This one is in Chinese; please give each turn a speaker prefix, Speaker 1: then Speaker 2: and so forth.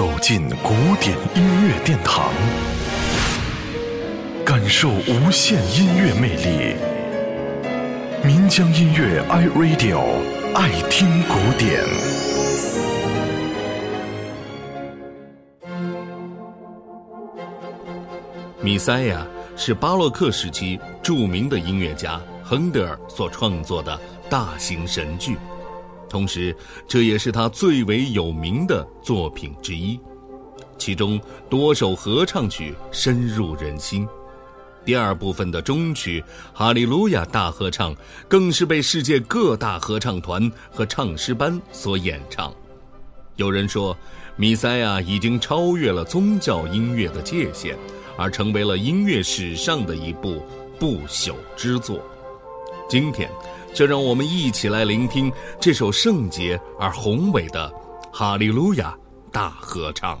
Speaker 1: 走进古典音乐殿堂，感受无限音乐魅力。民江音乐 iRadio 爱听古典。
Speaker 2: 米塞亚是巴洛克时期著名的音乐家亨德尔所创作的大型神剧。同时，这也是他最为有名的作品之一，其中多首合唱曲深入人心。第二部分的中曲《哈利路亚大合唱》更是被世界各大合唱团和唱诗班所演唱。有人说，米塞亚已经超越了宗教音乐的界限，而成为了音乐史上的一部不朽之作。今天。就让我们一起来聆听这首圣洁而宏伟的《哈利路亚》大合唱。